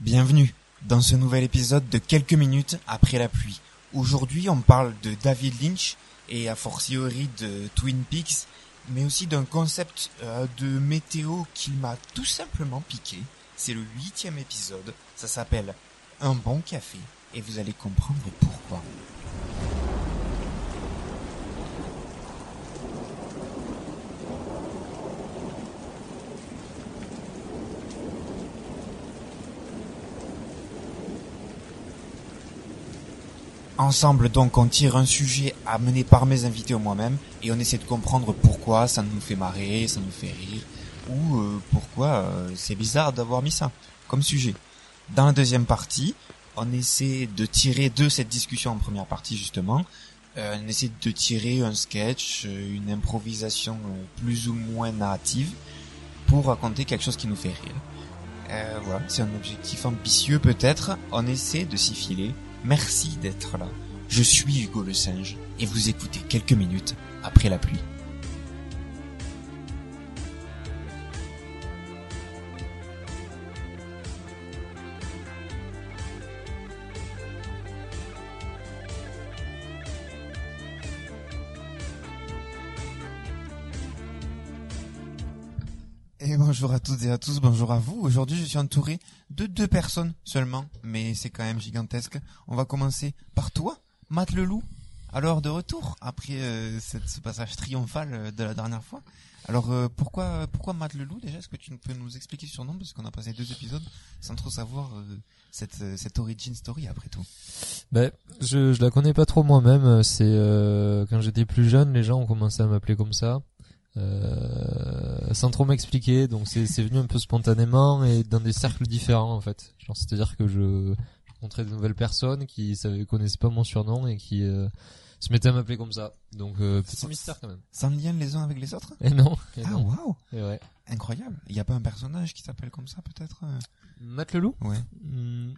Bienvenue dans ce nouvel épisode de quelques minutes après la pluie. Aujourd'hui, on parle de David Lynch et a fortiori de Twin Peaks, mais aussi d'un concept euh, de météo qui m'a tout simplement piqué. C'est le huitième épisode, ça s'appelle Un bon café, et vous allez comprendre pourquoi. Ensemble donc on tire un sujet amené par mes invités ou moi-même et on essaie de comprendre pourquoi ça nous fait marrer, ça nous fait rire ou euh, pourquoi euh, c'est bizarre d'avoir mis ça comme sujet. Dans la deuxième partie, on essaie de tirer de cette discussion en première partie justement, euh, on essaie de tirer un sketch, euh, une improvisation euh, plus ou moins narrative pour raconter quelque chose qui nous fait rire. Euh, voilà, c'est un objectif ambitieux peut-être, on essaie de s'y filer. Merci d'être là. Je suis Hugo le singe et vous écoutez quelques minutes après la pluie. Bonjour à toutes et à tous, bonjour à vous. Aujourd'hui, je suis entouré de deux personnes seulement, mais c'est quand même gigantesque. On va commencer par toi, Matt Leloup. Alors de retour après euh, ce passage triomphal euh, de la dernière fois. Alors euh, pourquoi pourquoi Matt Leloup déjà? Est-ce que tu peux nous expliquer sur nom? Parce qu'on a passé deux épisodes sans trop savoir cette cette origin story après tout. Ben, je, je la connais pas trop moi-même. C'est quand j'étais plus jeune, les gens ont commencé à m'appeler comme ça, sans trop m'expliquer. Donc c'est venu un peu spontanément et dans des cercles différents en fait. Genre c'est-à-dire que je, je rencontrais de nouvelles personnes qui savaient connaissaient pas mon surnom et qui euh, se mettaient à m'appeler comme ça. Donc euh, petit mystère quand même. Sans lien les uns avec les autres? Et non. Et Ah waouh, ouais. incroyable. Il y a pas un personnage qui s'appelle comme ça peut-être? Matt Leloup? Ouais. Hmm,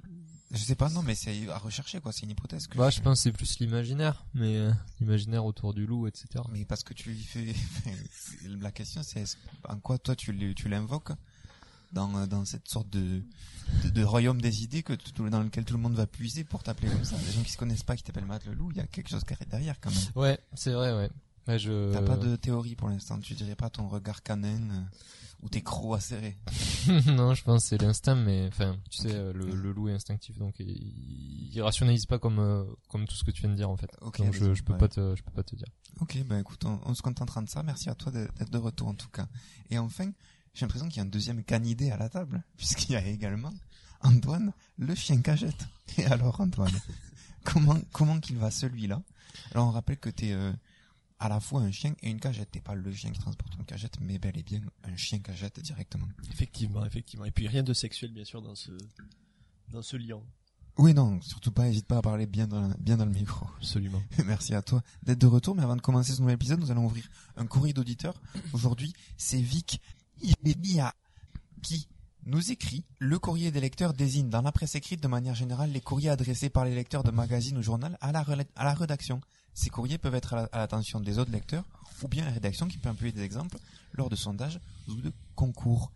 Je sais pas non mais c'est à rechercher quoi, c'est une hypothèse que Bah, je pense que c'est plus l'imaginaire, mais euh, l'imaginaire autour du loup, etc. Mais parce que tu lui fais. La question, c'est en quoi toi tu l'invoques dans, dans cette sorte de, de, de royaume des idées que tout- dans lequel tout le monde va puiser pour t'appeler comme ça? Les gens qui se connaissent pas, qui t'appellent Matt le loup, il y a quelque chose carré derrière quand même. Ouais, c'est vrai, ouais. Ouais, je. T'as pas de théorie pour l'instant, tu dirais pas ton regard canin euh, ou tes crocs acérés. non, je pense que c'est l'instinct, mais enfin, tu sais, euh, le, le loup est instinctif, donc il, il rationalise pas comme euh, comme tout ce que tu viens de dire en fait. Donc je, désolé, je peux ouais. pas te je peux pas te dire. Ok, ben écoute, on, on se contentera de ça. Merci à toi d'être de retour en tout cas. Et enfin, j'ai l'impression qu'il y a un deuxième canidé à la table, puisqu'il y a également Antoine, le chien cagette. Et alors Antoine, comment comment qu'il va celui-là? Alors on rappelle que t'es euh, à la fois un chien et une cagette. T'es pas le chien qui transporte une cagette, mais bel et bien un chien cagette directement. Effectivement, effectivement. Et puis rien de sexuel, bien sûr, dans ce, dans ce lien. Oui, non, surtout pas, n'hésite pas à parler bien dans, la- bien dans le micro. Absolument. Merci à toi d'être de retour. Mais avant de commencer ce nouvel épisode, nous allons ouvrir un courrier d'auditeur. Aujourd'hui, c'est Vic Ibebia qui nous écrit. Le courrier des lecteurs désigne dans la presse écrite de manière générale les courriers adressés par les lecteurs de magazines ou journal à la, à la rédaction. Ces courriers peuvent être à la- à l'attention des autres lecteurs ou bien la rédaction qui peut employer des exemples lors de sondages ou de concours.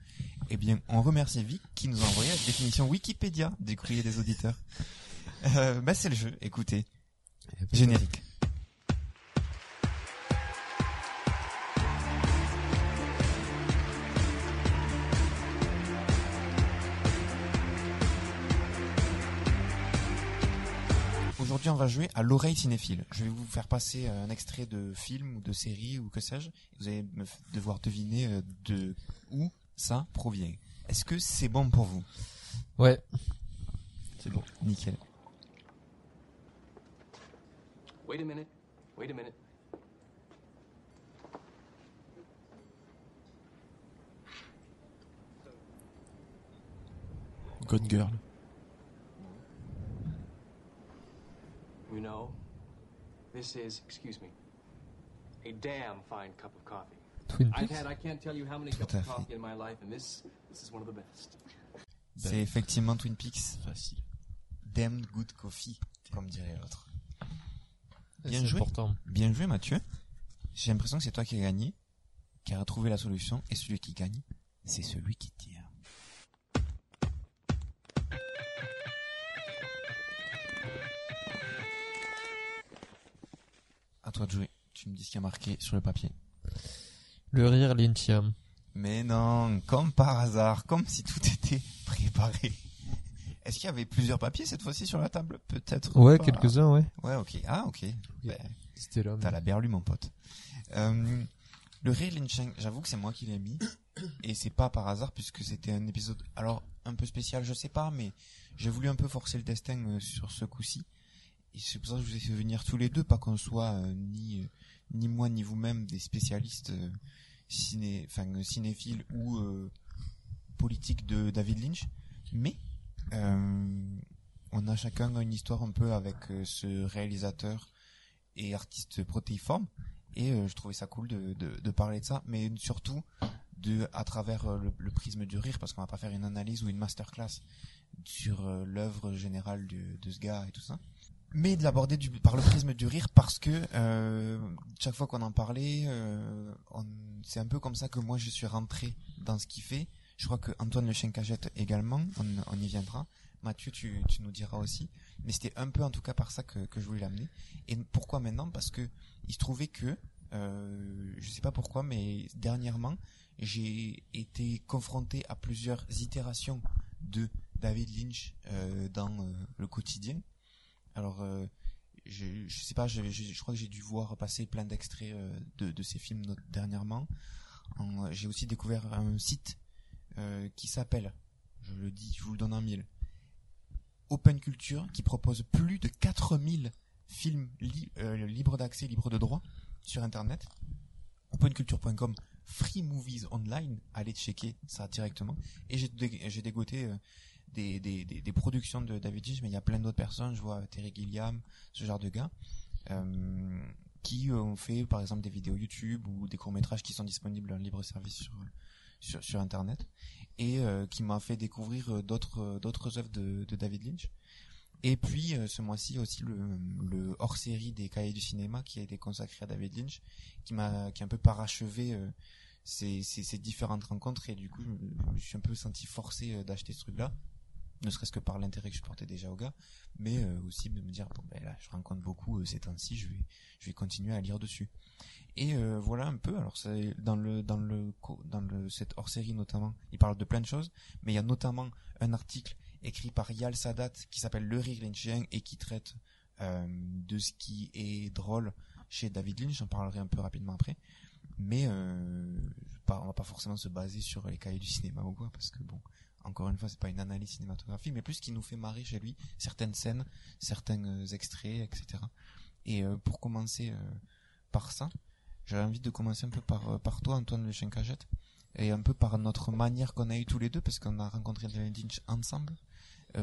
Eh bien, on remercie Vic qui nous a envoyé la définition Wikipédia du courrier des auditeurs. Euh, bah, c'est le jeu. Écoutez, générique. Aujourd'hui, on va jouer à l'oreille cinéphile. Je vais vous faire passer un extrait de film ou de série ou que sais-je. Vous allez me devoir deviner euh, de où ça provient. Est-ce que c'est bon pour vous? Ouais. C'est bon. Nickel. Wait a minute. Wait a minute. Gone Girl. You know, this is, excuse me, a damn fine cup of coffee. Twin I've Peaks? had I can't tell you how many Tout cups à of fait. coffee in my life, and this this is one of the best. C'est effectivement Twin Peaks. Facile. Damn good coffee, comme dirait l'autre. Bien joué. important. Bien joué Mathieu. J'ai l'impression que c'est toi qui as gagné, qui a retrouvé la solution, et celui qui gagne, c'est celui qui tire. Tu me dis ce qui a marqué sur le papier. Le rire lynchien. Mais non, comme par hasard, comme si tout était préparé. Est-ce qu'il y avait plusieurs papiers cette fois-ci sur la table? Peut-être. Ouais, pas. quelques-uns, ouais. Ouais, ok. Ah, ok. Ben, C'était là. T'as la berlue, mon pote. Euh, le Rei Lyncheng, j'avoue que c'est moi qui l'ai mis. Et c'est pas par hasard puisque c'était un épisode, alors un peu spécial, je sais pas, mais j'ai voulu un peu forcer le destin euh, sur ce coup-ci. C'est pour ça que je vous ai fait venir tous les deux, pas qu'on soit euh, ni, euh, ni moi ni vous-même des spécialistes euh, euh, cinéphiles ou euh, politiques de David Lynch. Mais on a chacun une histoire un peu avec ce réalisateur et artiste protéiforme. Et je trouvais ça cool de, de, parler de ça, mais surtout de à travers le, prisme du rire, parce qu'on va pas faire une analyse ou une masterclass sur l'œuvre générale de, de ce gars et tout ça, mais de l'aborder par le prisme du rire, parce que euh, chaque fois qu'on en parlait, euh, c'est un peu comme ça que moi je suis rentré dans ce qu'il fait. Je crois que Antoine Le Chien Cagette également, on, on y viendra. Mathieu, tu, tu nous diras aussi. Mais c'était un peu en tout cas par ça que, que je voulais l'amener. Et pourquoi maintenant? Parce que il se trouvait que, euh, je sais pas pourquoi, mais dernièrement, j'ai été confronté à plusieurs itérations de David Lynch euh, dans euh, le quotidien. Alors, euh, je, je sais pas, je, crois que j'ai dû voir passer plein d'extraits euh, de, ces films dernièrement. En- J'ai aussi découvert un site euh, qui s'appelle, je le dis, je vous le donne en mille, Open Culture, qui propose plus de 4000 films li- euh, libres d'accès, libres de droit sur Internet. Openculture.com, Free Movies Online, allez checker ça directement. Et j'ai dé- j'ai dégoté euh, des, des, des, des productions de David Lynch, mais il y a plein d'autres personnes, je vois Terry Gilliam, ce genre de gars, euh, qui euh, ont fait par exemple des vidéos YouTube ou des courts-métrages qui sont disponibles en libre service sur, sur, sur Internet, et euh, qui m'a fait découvrir euh, d'autres euh, d'autres œuvres de, de David Lynch. Et puis euh, ce mois-ci aussi le, le hors-série des cahiers du cinéma qui a été consacré à David Lynch, qui m'a qui a un peu parachevé euh, ces, ces, ces différentes rencontres. Et du coup je je me suis un peu senti forcé euh, d'acheter ce truc-là, ne serait-ce que par l'intérêt que je portais déjà au gars, mais euh, aussi de me dire bon ben là je rencontre beaucoup euh, ces temps-ci, je vais je vais continuer à lire dessus. Et euh, voilà un peu. Alors dans le dans le dans le cette hors-série notamment, il parle de plein de choses, mais il y a notamment un article écrit par Yal Sadat qui s'appelle Le rire lynchien et qui traite euh, de ce qui est drôle chez David Lynch. J'en parlerai un peu rapidement après. Mais euh, on va pas forcément se baser sur les cahiers du cinéma ou quoi, parce que bon, encore une fois, c'est pas une analyse cinématographique, mais plus qui nous fait marrer chez lui, certaines scènes, certains euh, extraits, etc. Et euh, pour commencer euh, par ça, j'avais envie de commencer un peu par, par toi, Antoine Le Cagette, et un peu par notre manière qu'on a eu tous les deux, parce qu'on a rencontré David Lynch ensemble,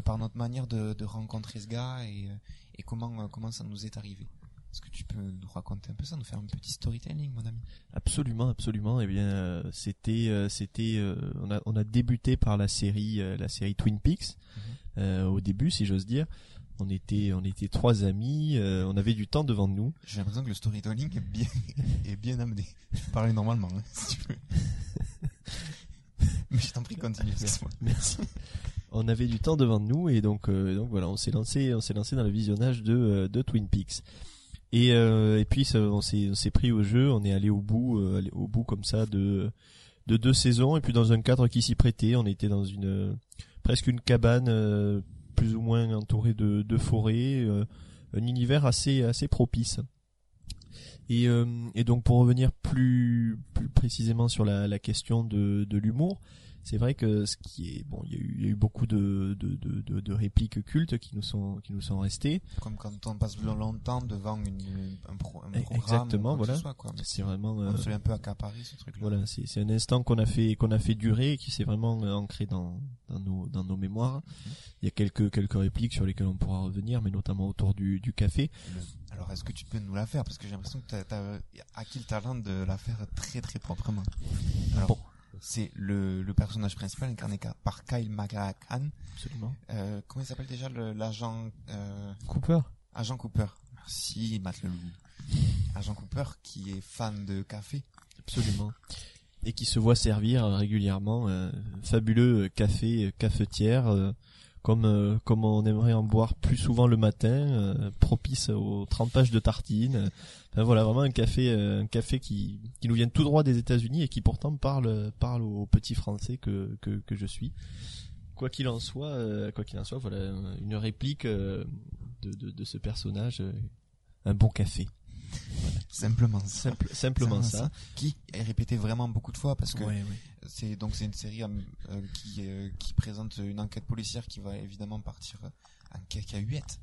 par notre manière de, de rencontrer ce gars et, et comment, comment ça nous est arrivé. Est-ce que tu peux nous raconter un peu ça, nous faire un petit storytelling, mon ami? Absolument, absolument. Eh bien, euh, c'était, euh, c'était, euh, on a, on a débuté par la série, la série Twin Peaks. euh, au début, si j'ose dire, on était, on était trois amis. on avait du temps devant nous. J'ai l'impression que le storytelling est bien, est bien amené. Je parler normalement, hein, si tu veux. Mais je t'en prie, continue. Merci. on avait du temps devant nous et donc, donc voilà, on s'est lancé, on s'est lancé dans le visionnage de, de Twin Peaks. Et, euh, et puis ça, on s'est, pris au jeu, on est allé au bout, euh, au bout comme ça de, de deux saisons et puis dans un cadre qui s'y prêtait, on était dans une euh, presque une cabane euh, plus ou moins entourée de, de forêts, euh, un univers assez assez propice. Et, euh, et donc pour revenir plus plus précisément sur la, la question de, de l'humour, c'est vrai que ce qui est bon, il y a eu, il y a eu beaucoup de, de, de, de, répliques cultes qui nous sont qui nous sont restées. Comme quand on passe longtemps devant une, un, pro, un Eh, programme. exactement, ou voilà. C'est vraiment on euh, se un peu accaparé, ce truc-là. Voilà, c'est un instant qu'on a fait qu'on a fait durer et qui s'est vraiment euh, ancré dans dans nos dans nos mémoires. Il y a quelques quelques répliques sur lesquelles on pourra revenir, mais notamment autour du du café. Le- Alors, est-ce que tu peux nous la faire? Parce que j'ai l'impression que tu as, acquis le talent de la faire très très proprement. Alors, Bon. C'est le, le personnage principal incarné ca- par Kyle MacLachlan. Absolument. Euh, comment il s'appelle déjà l'agent euh, Cooper. Agent Cooper. Merci, Matt Leloup. Agent Cooper qui est fan de café. Absolument. et qui se voit servir régulièrement un fabuleux café cafetière euh, comme euh, comme on aimerait en boire plus souvent le matin, euh, propice au trempage de tartines. Enfin, voilà, vraiment un café un café qui qui nous vient tout droit des États-Unis et qui pourtant parle parle aux petits Français que que, que je suis. Quoi qu'il en soit, quoi qu'il en soit, voilà une réplique de, de, de ce personnage, un bon café. Simplement ça. Simple, simplement ça. Qui est répété vraiment beaucoup de fois parce que Ouais, ouais. c'est donc c'est une série euh, qui euh, qui présente une enquête policière qui va évidemment partir en cacahuète,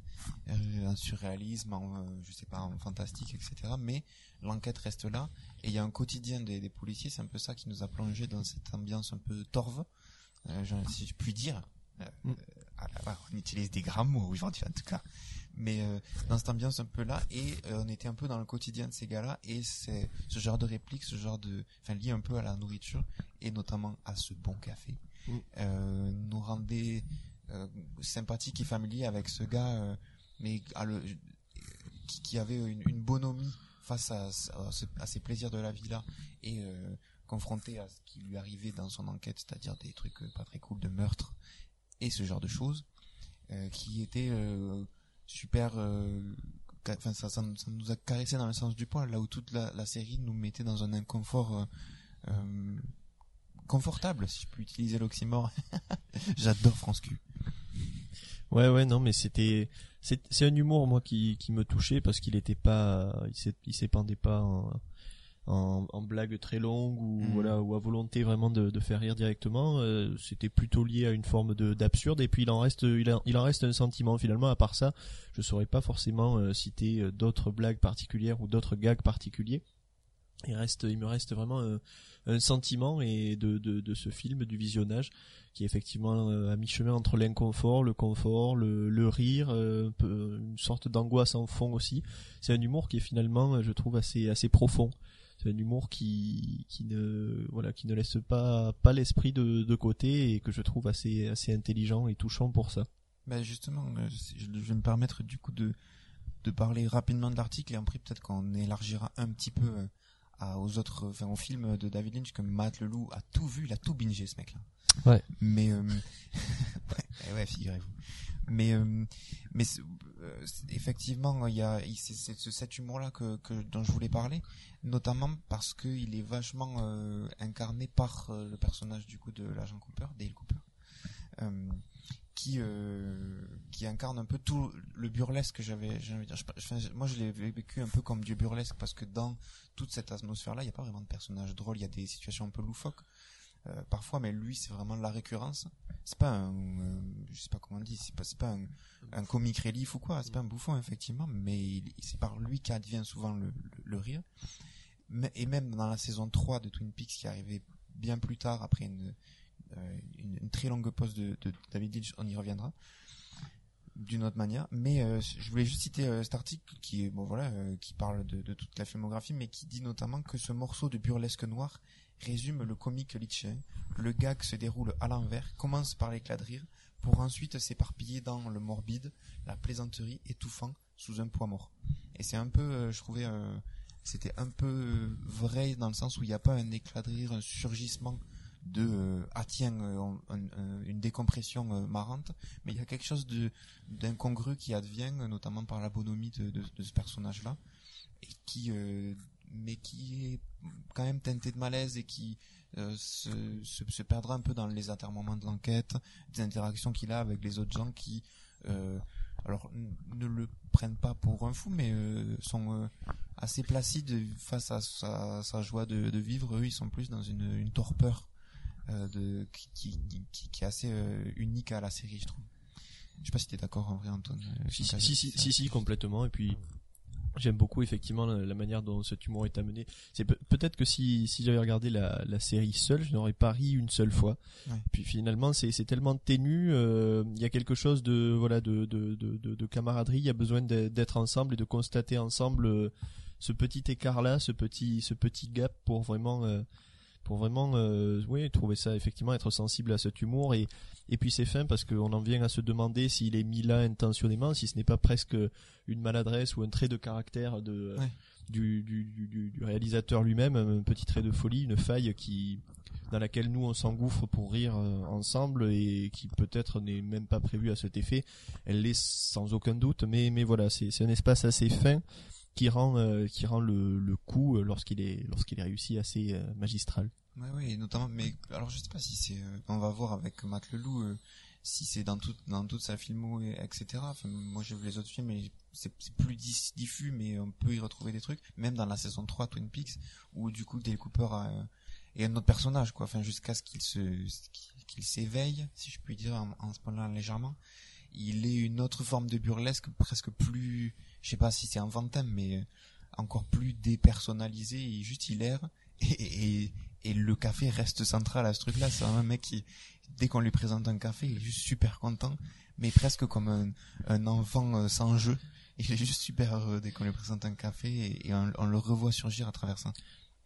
euh, en surréalisme, en euh, je sais pas, en fantastique, etc. Mais l'enquête reste là et il y a un quotidien des, des policiers. C'est un peu ça qui nous a plongé dans cette ambiance un peu torve, euh, si je puis dire. Euh, Mm. on utilise des grands mots aujourd'hui en tout cas. Mais euh, dans cette ambiance un peu là et on était un peu dans le quotidien de ces gars-là et c'est ce genre de réplique, ce genre de, enfin lié un peu à la nourriture et notamment à ce bon café, Mm. nous rendait sympathiques et familiers avec ce gars, mais qui, avait une, une bonhomie face à, à, ce- à ces plaisirs de la vie là et euh, confronté à ce qui lui arrivait dans son enquête, c'est-à-dire des trucs euh, pas très cool de meurtre et ce genre de choses, euh, qui était super enfin ça, nous- a caressé dans le sens du poil là où toute la, série nous mettait dans un inconfort confortable si je peux utiliser l'oxymore. J'adore France Q Ouais, ouais, non, mais c'était, c'est, c'est un humour moi qui, qui me touchait parce qu'il était pas, il s'é- il s'épandait pas en, en, très longues ou Mhm. voilà ou à volonté vraiment de, de faire rire directement. euh, c'était plutôt lié à une forme de d'absurde et puis il en reste, il, en- il en reste un sentiment finalement. À part ça, je saurais pas forcément euh, citer euh, d'autres blagues particulières ou d'autres gags particuliers. Il reste, il me reste vraiment un, un sentiment et de, de, de ce film, du visionnage, qui est effectivement euh, à mi-chemin entre l'inconfort, le confort, le, rire, euh, peu- une sorte d'angoisse en fond aussi. C'est un humour qui est finalement, euh, je trouve, assez profond. C'est un humour qui ne voilà qui ne laisse pas l'esprit de, côté et que je trouve assez intelligent et touchant pour ça. Ben justement, euh, je vais me permettre du coup de, parler rapidement de l'article et après peut-être qu'on élargira un petit peu euh, aux autres, enfin aux films de David Lynch comme Matt Leloup a tout vu, il a tout bingé ce mec-là. Ouais. Mais euh, ouais, figurez-vous. Mais euh, mais euh, effectivement, il y a c'est c'est ce- cet humour-là que, dont je voulais parler, notamment parce que il est vachement euh, incarné par euh, le personnage du coup de l'agent Cooper, Dale Cooper. Euh, qui qui incarne un peu tout le burlesque que j'avais de dire moi je l'ai vécu un peu comme du burlesque parce que dans toute cette atmosphère là il n'y a pas vraiment de personnages drôles il y a des situations un peu loufoques euh, parfois mais lui c'est vraiment la récurrence. C'est pas un euh, je sais pas comment on dit c'est pas un, un comic relief ou quoi c'est pas un bouffon effectivement mais c'est par lui qu'advient souvent le, le, le rire. Et même dans la saison 3 de Twin Peaks qui arrivait bien plus tard après une euh, une, une très longue pause de, de David Lynch, on y reviendra d'une autre manière. Mais euh, je voulais juste citer euh, cet article qui est bon voilà euh, qui parle de, de toute la filmographie, mais qui dit notamment que ce morceau de burlesque noir résume le comique Lynchien. Le gag se déroule à l'envers, commence par l'éclat de rire, pour ensuite s'éparpiller dans le morbide, la plaisanterie étouffant sous un poids mort. Et c'est un peu, euh, je trouvais, euh, c'était un peu vrai dans le sens où il n'y a pas un éclat de rire, un surgissement de euh, ah tiens euh, une décompression marrante mais il y a quelque chose de d'incongru qui advient notamment par la bonhomie de, de, ce personnage là et qui mais qui est quand même teinté de malaise et qui euh, se, se, se perdra un peu dans les intermoments de l'enquête des interactions qu'il a avec les autres gens qui euh, alors ne le prennent pas pour un fou mais euh, sont assez placides face à sa, sa joie de, de vivre. Eux ils sont plus dans une, une torpeur de qui, qui, qui, est assez unique à la série je trouve. Je sais pas si t'es d'accord en vrai Antoine. Si si si, si, si, complètement. Et puis J'aime beaucoup effectivement la, la manière dont cet humour est amené. C'est peut- peut-être que si, si j'avais regardé la, la série seule, je n'aurais pas ri une seule fois. Ouais. Puis finalement, c'est c'est tellement ténu. euh, Il y a quelque chose de voilà de de, de, de, de camaraderie. Il y a besoin d'être ensemble et de constater ensemble euh, ce petit écart là, ce petit ce petit gap pour vraiment euh, pour vraiment euh, oui trouver ça effectivement être sensible à cet humour et et puis c'est fin parce qu'on en vient à se demander s'il est mis là intentionnément si ce n'est pas presque une maladresse ou un trait de caractère de Ouais. du, du, du, du réalisateur lui-même, un petit trait de folie, une faille qui dans laquelle nous on s'engouffre pour rire euh, ensemble et qui peut-être n'est même pas prévue à cet effet. Elle l'est sans aucun doute, mais mais voilà, c'est c'est un espace assez fin qui rend euh, qui rend le, le coup euh, lorsqu'il est lorsqu'il est réussi assez magistral. Ouais, oui, notamment, mais alors je sais pas si c'est, on va voir avec Matt Leloup euh, si c'est dans toute dans toute sa filmo et etc. Enfin, moi j'ai vu les autres films et c'est plus diffus, mais on peut y retrouver des trucs. Même dans la saison 3 Twin Peaks où du coup Dale Cooper a, euh, est un autre personnage quoi. Enfin jusqu'à ce qu'il se qu'il- s'éveille, si je puis dire, en, en spoilant légèrement. Il est une autre forme de burlesque, presque plus, je sais pas si c'est enfantin, mais euh, encore plus dépersonnalisé et juste hilaire. Et, et, et le café reste central à ce truc-là. C'est un mec qui, dès qu'on lui présente un café, il est juste super content, mais presque comme un, enfant euh, sans jeu. Il est juste super heureux dès qu'on lui présente un café et, on, le revoit surgir à travers ça.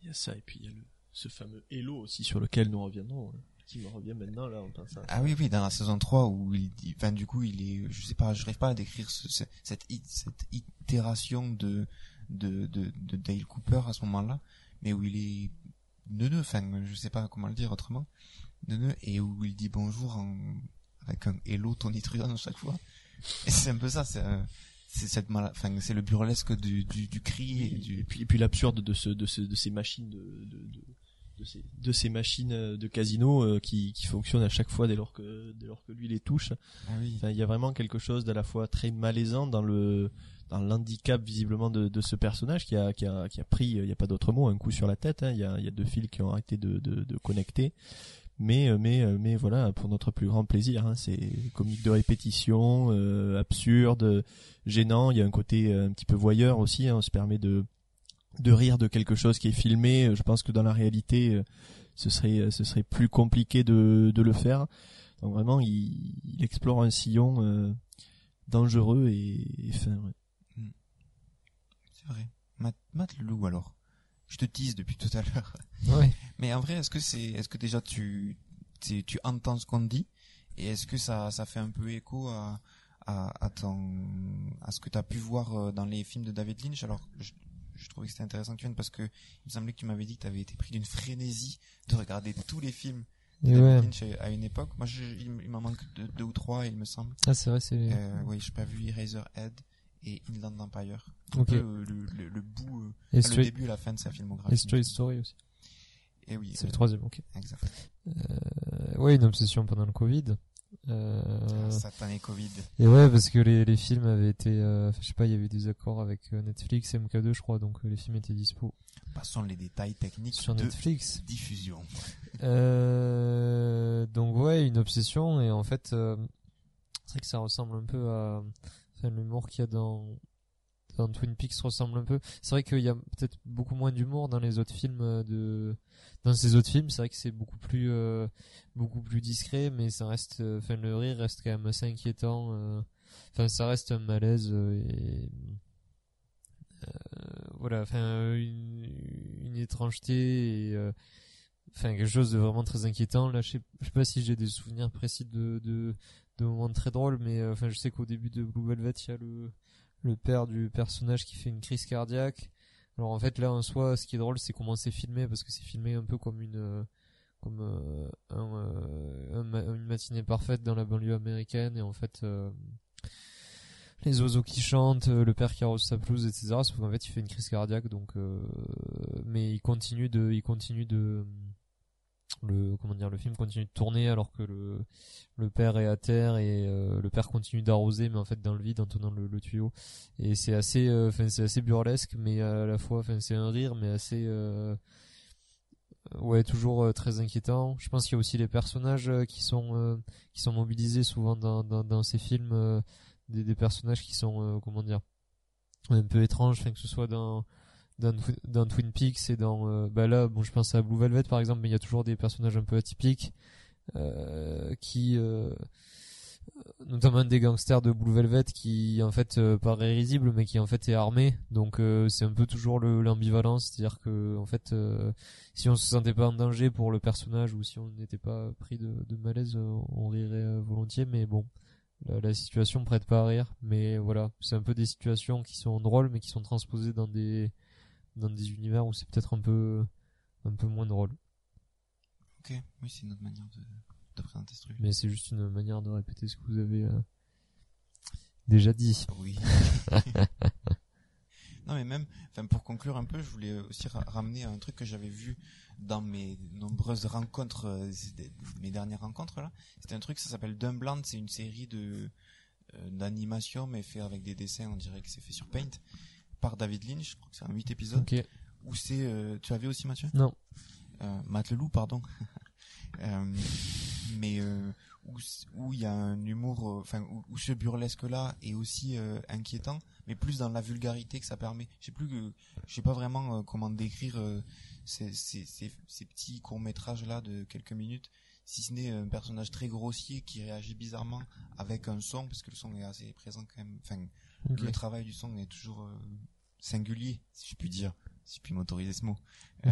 Il y a ça et puis il y a ce fameux Hello aussi sur lequel nous reviendrons, hein, qui me revient maintenant là en pensant. Ah oui, oui, dans la saison 3 où il dit, enfin du coup il est, je sais pas, je n'arrive pas à décrire ce, ce- cette, it- cette itération de, de, de, de Dale Cooper à ce moment-là, mais où il est neuneux, enfin je sais pas comment le dire autrement, neuneux, et où il dit bonjour en, avec un hello tonitruant à chaque fois. Et c'est un peu ça, c'est, euh, c'est cette mal, enfin c'est le burlesque du, du, du cri et Et puis, et puis l'absurde de ce, de ce, de ces machines de, de, de, de ces, de ces machines euh, de casino euh, qui, qui fonctionnent à chaque fois dès lors que, dès lors que lui les touche. ah oui, Enfin, il y a vraiment quelque chose d'à la fois très malaisant dans le, dans l'handicap visiblement de, de ce personnage qui a, qui a, qui a pris, il n'y a pas d'autre mot, un coup sur la tête. hein. Il y a, il y a deux fils qui ont arrêté de, de, de connecter. Mais, euh, mais, euh, mais voilà, pour notre plus grand plaisir, hein, c'est comique de répétition, euh, absurde, euh, gênant. Il y a un côté euh, un petit peu voyeur aussi. Hein, on se permet de, de rire de quelque chose qui est filmé. Euh, Je pense que dans la réalité, euh, ce serait, euh, ce serait plus compliqué de, de le faire. Donc vraiment, il, il explore un sillon euh, dangereux et, et fin. ouais. c'est vrai. Matt, Matt Leloup alors. Je te tease depuis tout à l'heure. Ouais. Mais en vrai, est-ce que c'est, est-ce que déjà tu, tu, tu entends ce qu'on te dit? Et est-ce que ça, ça fait un peu écho à, à, à ton, à ce que tu as pu voir dans les films de David Lynch? Alors, je, je trouvais que c'était intéressant que tu viennes parce que il me semblait que tu m'avais dit que tu avais été pris d'une frénésie de regarder tous les films de ouais. Lynch à une époque. Moi, je, il, m'en manque deux, deux ou trois, il me semble. Ah, c'est vrai, c'est. Euh, oui, j'ai pas vu Eraserhead et Inland Empire. Un Ok. peu, euh, le, le, le bout, euh, Et le Straight, début et la fin de sa filmographie. et Straight Story aussi. Et oui, C'est euh, le troisième, ok. Exact. Euh, ouais, une obsession pendant le Covid. Euh, Satané Covid. et ouais, parce que les, les films avaient été, euh, je sais pas, il y avait des accords avec euh, Netflix, MK2, je crois, donc euh, les films étaient dispo Passons les détails techniques sur de Netflix. diffusion. Euh, donc ouais, une obsession et en fait, c'est vrai que ça ressemble un peu à, enfin, l'humour qu'il y a dans dans Twin Peaks ressemble un peu. C'est vrai qu'il y a peut-être beaucoup moins d'humour dans les autres films euh, de dans ces autres films. C'est vrai que c'est beaucoup plus euh, beaucoup plus discret, mais ça reste, euh, enfin le rire reste quand même assez inquiétant. Enfin, ça reste un malaise et voilà, enfin une, étrangeté et enfin quelque chose de vraiment très inquiétant. Là, je sais, je sais pas si j'ai des souvenirs précis de de, de moments très drôles, mais enfin je sais qu'au début de Blue Velvet, il y a le le père du personnage qui fait une crise cardiaque. Alors en fait là en soi, ce qui est drôle, c'est comment c'est filmé parce que c'est filmé un peu comme une euh, comme euh, euh, une matinée parfaite dans la banlieue américaine et en fait les oiseaux qui chantent, le père qui arrose sa pelouse, etc. Sauf qu'en fait il fait une crise cardiaque donc mais il continue de il continue de le comment dire le film continue de tourner alors que le le père est à terre et euh, le père continue d'arroser mais en fait dans le vide en tenant le, le tuyau. Et c'est assez euh, enfin c'est assez burlesque mais à la fois enfin c'est un rire mais assez euh, ouais toujours très inquiétant. Je pense qu'il y a aussi les personnages qui sont qui sont mobilisés souvent dans dans, ces films des, personnages qui sont comment dire un peu étranges que ce soit dans dans, Twi- dans Twin Peaks et dans euh, bah là bon je pense à Blue Velvet par exemple mais il y a toujours des personnages un peu atypiques euh, qui euh, notamment des gangsters de Blue Velvet qui en fait euh, paraît risible mais qui en fait est armé. Donc c'est un peu toujours le- l'ambivalence c'est à dire que en fait si on se sentait pas en danger pour le personnage ou si on n'était pas pris de, malaise on rirait volontiers mais bon la, la situation prête pas à rire. Mais voilà c'est un peu des situations qui sont drôles mais qui sont transposées dans des dans des univers où c'est peut-être un peu un peu moins drôle. Ok, oui, c'est une autre manière de, de présenter ce truc. Mais c'est juste une manière de répéter ce que vous avez euh, déjà dit. Oui. non, mais même, enfin, pour conclure un peu, je voulais aussi ra- ramener un truc que j'avais vu dans mes nombreuses rencontres, euh, mes dernières rencontres là. C'était un truc, ça s'appelle Dumbland, c'est une série de euh, d'animation, mais fait avec des dessins, on dirait que c'est fait sur Paint, par David Lynch. Je crois que c'est un 8 épisodes. Ok. Où c'est, euh, tu as vu aussi Mathieu? Non. euh, Matt Leloup, pardon. Euh, mais euh, où il y a un humour, enfin où, où ce burlesque là est aussi inquiétant, mais plus dans la vulgarité que ça permet. Je sais plus je sais pas vraiment comment décrire ces, ces, ces, ces petits courts métrages là de quelques minutes, si ce n'est un personnage très grossier qui réagit bizarrement avec un son, parce que le son est assez présent quand même. Enfin, Le travail du son est toujours euh, singulier, si je puis dire, si je puis m'autoriser ce mot, euh,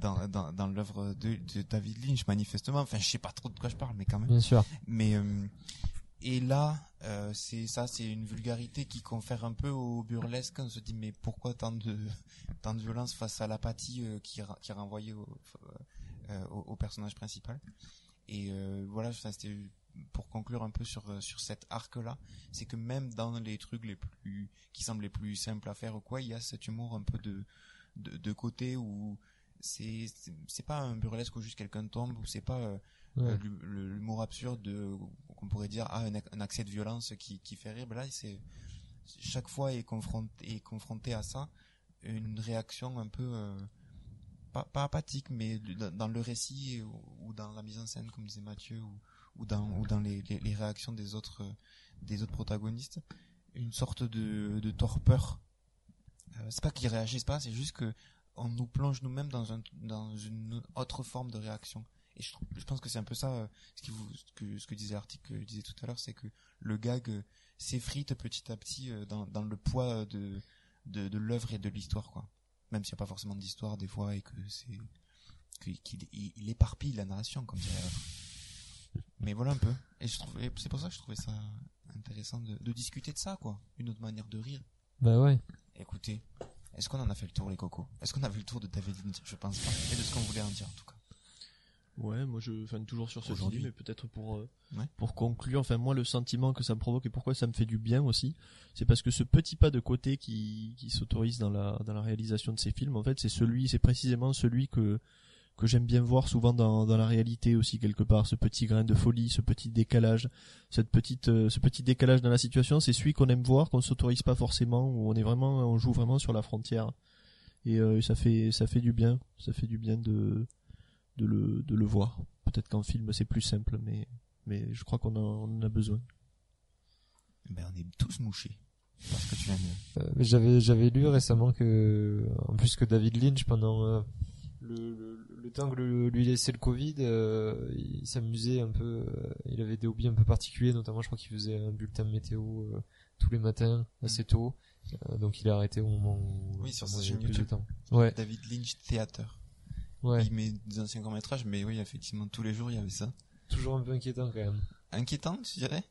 dans, dans, dans l'œuvre de, de David Lynch, manifestement. Enfin, je sais pas trop de quoi je parle, mais quand même. Bien sûr. Mais euh, et là, c'est ça, c'est une vulgarité qui confère un peu au burlesque. On se dit mais pourquoi tant de tant de violence face à l'apathie qui qui est renvoyée au, au, au personnage principal? Et voilà, c'était pour conclure un peu sur euh, sur cet arc là, c'est que même dans les trucs les plus qui semblent les plus simples à faire ou quoi, il y a cet humour un peu de de, de côté où c'est c'est- pas un burlesque où juste quelqu'un tombe ou c'est pas euh, Ouais. euh, l'humour absurde de, qu'on pourrait dire ah un, ac- un accès de violence qui, qui fait rire ben là c'est chaque fois est confronté est confronté à ça une réaction un peu euh, pas, pas apathique mais dans dans le récit ou, ou dans la mise en scène comme disait Mathieu ou, ou dans ou dans les, réactions des autres euh, des autres protagonistes une sorte de, torpeur. Euh, c'est pas qu'ils réagissent pas c'est juste que on nous plonge nous-mêmes dans un dans une autre forme de réaction. Et je, pense que c'est un peu ça euh, ce, que disait l'article que je disais tout à l'heure c'est que le gag euh, s'effrite petit à petit dans, le poids de de, l'œuvre et de l'histoire quoi. Même s'il n'y a pas forcément d'histoire des fois et que c'est qu'il il, il éparpille la narration comme. Mais voilà un peu. Et je c'est pour ça que je trouvais ça intéressant de, de discuter de ça quoi. Une autre manière de rire. Bah ouais. écoutez est-ce qu'on en a fait le tour les cocos? Est-ce qu'on a vu le tour de David Lynch? Je pense pas. Et de ce qu'on voulait en dire en tout cas. Ouais, moi je, enfin toujours sur ce Aujourd'hui. mais peut-être pour euh, Ouais. pour conclure, enfin moi le sentiment que ça me provoque et pourquoi ça me fait du bien aussi, c'est parce que ce petit pas de côté qui qui s'autorise dans la dans la réalisation de ces films, en fait, c'est celui, c'est précisément celui que que j'aime bien voir souvent dans dans la réalité aussi quelque part, ce petit grain de folie, ce petit décalage, cette petite euh, ce petit décalage dans la situation, c'est celui qu'on aime voir, qu'on s'autorise pas forcément, où on est vraiment, on joue vraiment sur la frontière, et euh, ça fait ça fait du bien, ça fait du bien de de le, de le voir. Peut-être qu'en film c'est plus simple, mais, mais je crois qu'on en, a besoin. ben on est tous mouchés parce que tu viens de Euh, j'avais j'avais lu récemment que en plus que David Lynch pendant euh, le, le, le temps que le- lui laissait le Covid, euh, il s'amusait un peu. euh, il avait des hobbies un peu particuliers, notamment je crois qu'il faisait un bulletin météo euh, tous les matins assez tôt. Donc il a arrêté au moment où Oui, sur sa chaîne YouTube. temps. Ouais, David Lynch Theater ouais. il met des anciens courts métrages mais oui effectivement tous les jours il y avait ça Toujours un peu inquiétant quand même. inquiétant tu dirais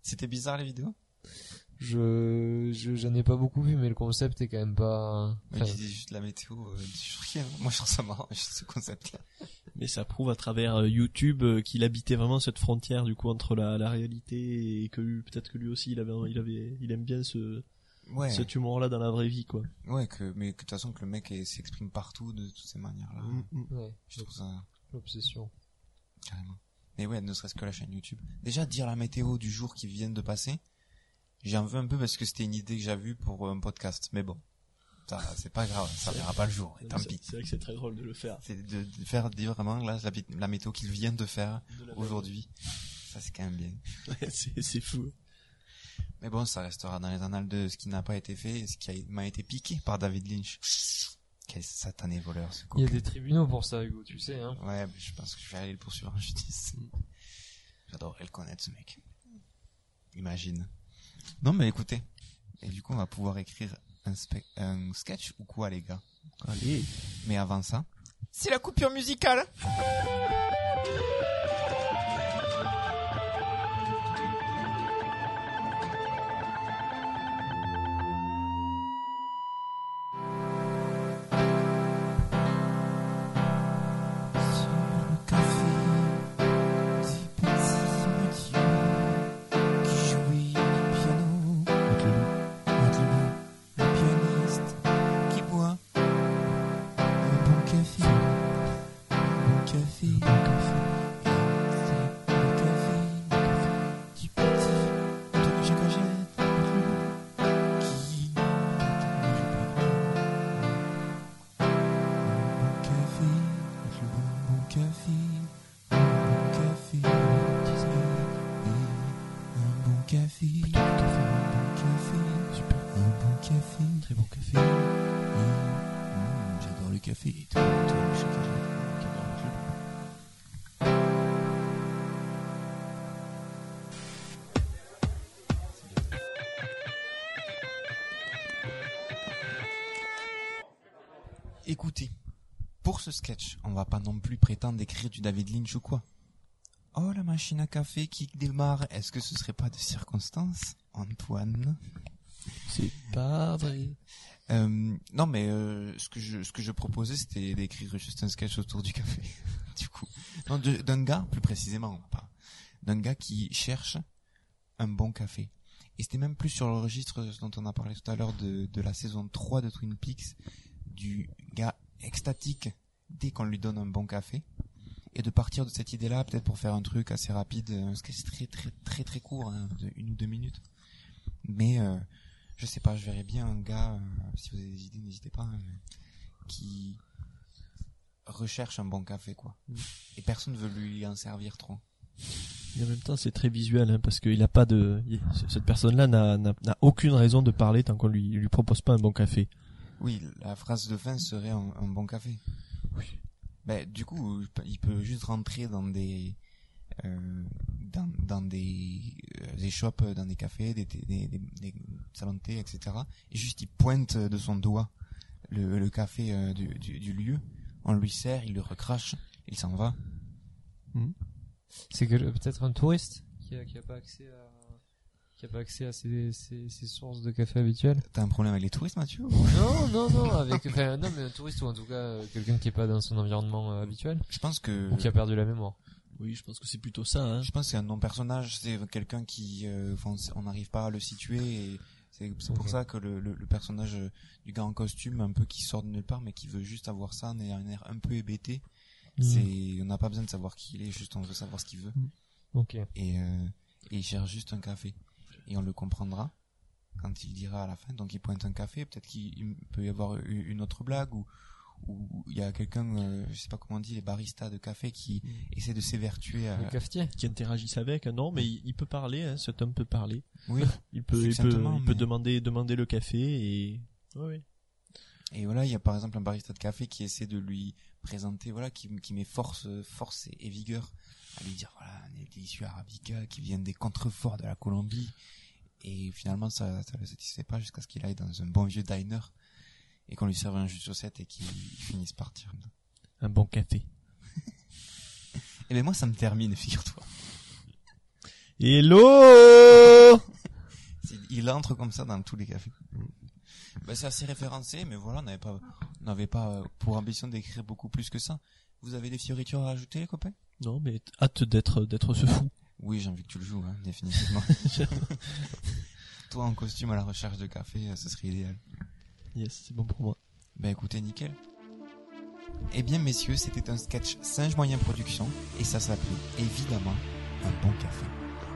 c'était bizarre les vidéos? Je je- j'en ai pas beaucoup vu, mais le concept est quand même pas. mais enfin, il disait juste la météo euh, du rien. Moi je trouve ça marrant juste ce concept là Mais ça prouve à travers euh, YouTube euh, qu'il habitait vraiment cette frontière du coup entre la, la réalité et que peut-être que lui aussi il avait, il avait, il aime bien ce, ouais. cet humour-là dans la vraie vie quoi. ouais que mais que de toute façon que le mec s'exprime partout de toutes ces manières là ouais, je trouve ça l'obsession. carrément. Mais ouais ne serait-ce que la chaîne YouTube. Déjà dire la météo du jour qui vient de passer j'en veux un peu parce que c'était une idée que j'avais vue pour un podcast mais bon. Ça c'est pas grave ça verra pas le jour et tant C'est- pis. C'est vrai que c'est très drôle de le faire. c'est de, de faire dire vraiment là la, la météo qu'il vient de faire aujourd'hui. Ça c'est quand même bien. C'est c'est fou. mais bon ça restera dans les annales de ce qui n'a pas été fait et ce qui a- m'a été piqué par David Lynch. Quel satané voleur ce Il y a des tribunaux pour ça, Hugo, tu sais. Hein. ouais mais je pense que je vais aller le poursuivre en justice. J'adorerais le connaître ce mec. Imagine non mais écoutez. Et du coup on va pouvoir écrire un, spec- un sketch ou quoi les gars? Allez. mais avant ça. C'est la coupure musicale écoutez, pour ce sketch, on va pas non plus prétendre d'écrire du David Lynch ou quoi. Oh, la machine à café qui démarre, est-ce que ce serait pas de circonstance, Antoine? C'est pas vrai. Euh, non, mais euh, ce que je ce que je proposais, c'était d'écrire juste un sketch autour du café. du coup, non, d'un gars plus précisément, pas d'un gars qui cherche un bon café. Et c'était même plus sur le registre dont on a parlé tout à l'heure de de la saison 3 de Twin Peaks, du gars extatique dès qu'on lui donne un bon café. Et de partir de cette idée-là, peut-être pour faire un truc assez rapide, un sketch très très très très court, hein, une ou deux minutes. Mais euh, je sais pas, je verrais bien un gars, euh, si vous avez des idées, n'hésitez pas, hein, qui recherche un bon café, quoi. Et personne veut lui en servir trop. Et en même temps, c'est très visuel, hein, parce qu'il a pas de, cette personne-là n'a aucune raison de parler tant qu'on lui, lui propose pas un bon café. Oui, la phrase de fin serait un, un bon café. Oui. Ben, du coup, il peut juste rentrer dans des euh, dans, dans des, euh, des shops, dans des cafés, des, des, des, des salons de thé, etc. Et juste il pointe de son doigt le, le café euh, du, du, du lieu. On lui sert, il le recrache, il s'en va. C'est que peut-être un touriste qui a, qui a pas accès à qui a pas accès à ses, ses, ses sources de café habituelles. T'as un problème avec les touristes, Mathieu Non, non, non, avec enfin non mais un touriste ou en tout cas euh, quelqu'un qui est pas dans son environnement euh, habituel Je pense que ou qui a perdu la mémoire. Oui, je pense que c'est plutôt ça, hein. je pense que c'est un non personnage, c'est quelqu'un qui, euh, on n'arrive pas à le situer et c'est pour Ok. ça que le, le, le personnage euh, du gars en costume, un peu qui sort de nulle part, mais qui veut juste avoir ça, on a un air un peu hébété. Mm. C'est, on n'a pas besoin de savoir qui il est, juste on veut savoir ce qu'il veut. Ok. Et, euh, et il cherche juste un café. Et on le comprendra quand il dira à la fin. Donc il pointe un café, peut-être qu'il il peut y avoir une autre blague ou ou il y a quelqu'un, euh, je sais pas comment on dit, les baristas de café qui essaie de s'évertuer à, Le cafetier. Qui interagissent avec, non, mais il, il peut parler, hein, cet homme peut parler. oui, Il peut, il peut, il peut demander, demander le café et, ouais, ouais. Et voilà, il y a par exemple un barista de café qui essaie de lui présenter, voilà, qui, qui met force, force et, et vigueur à lui dire, voilà, des délicieux arabica qui viennent des contreforts de la Colombie. Et finalement, ça, ça le satisfait pas jusqu'à ce qu'il aille dans un bon vieux diner et qu'on lui serve un jus de saucette et qu'il finisse par partir. Un bon café. Et ben moi, ça me termine, figure-toi. Hello! Il entre comme ça dans tous les cafés. Ben, c'est assez référencé, mais voilà, on n'avait pas, on n'avait pas euh, pour ambition d'écrire beaucoup plus que ça. Vous avez des fioritures à rajouter, les copains? Non, mais hâte d'être, d'être ce fou. Oui, j'ai envie que tu le joues, hein, définitivement. Toi en costume à la recherche de café, euh, ce serait idéal. Yes, c'est bon pour moi. Ben écoutez, nickel. Eh bien messieurs, c'était un sketch Singe Moyen Production et ça s'appelait évidemment Un bon café.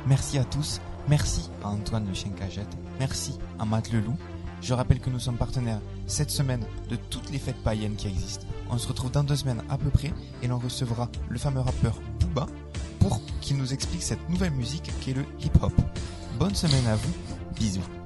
Merci à tous, merci à Antoine le chien cagette, merci à Matt Leloup. Je rappelle que nous sommes partenaires cette semaine de toutes les fêtes païennes qui existent. On se retrouve dans deux semaines à peu près et l'on recevra le fameux rappeur Booba pour qu'il nous explique cette nouvelle musique qu'est le hip-hop. Bonne semaine à vous, bisous.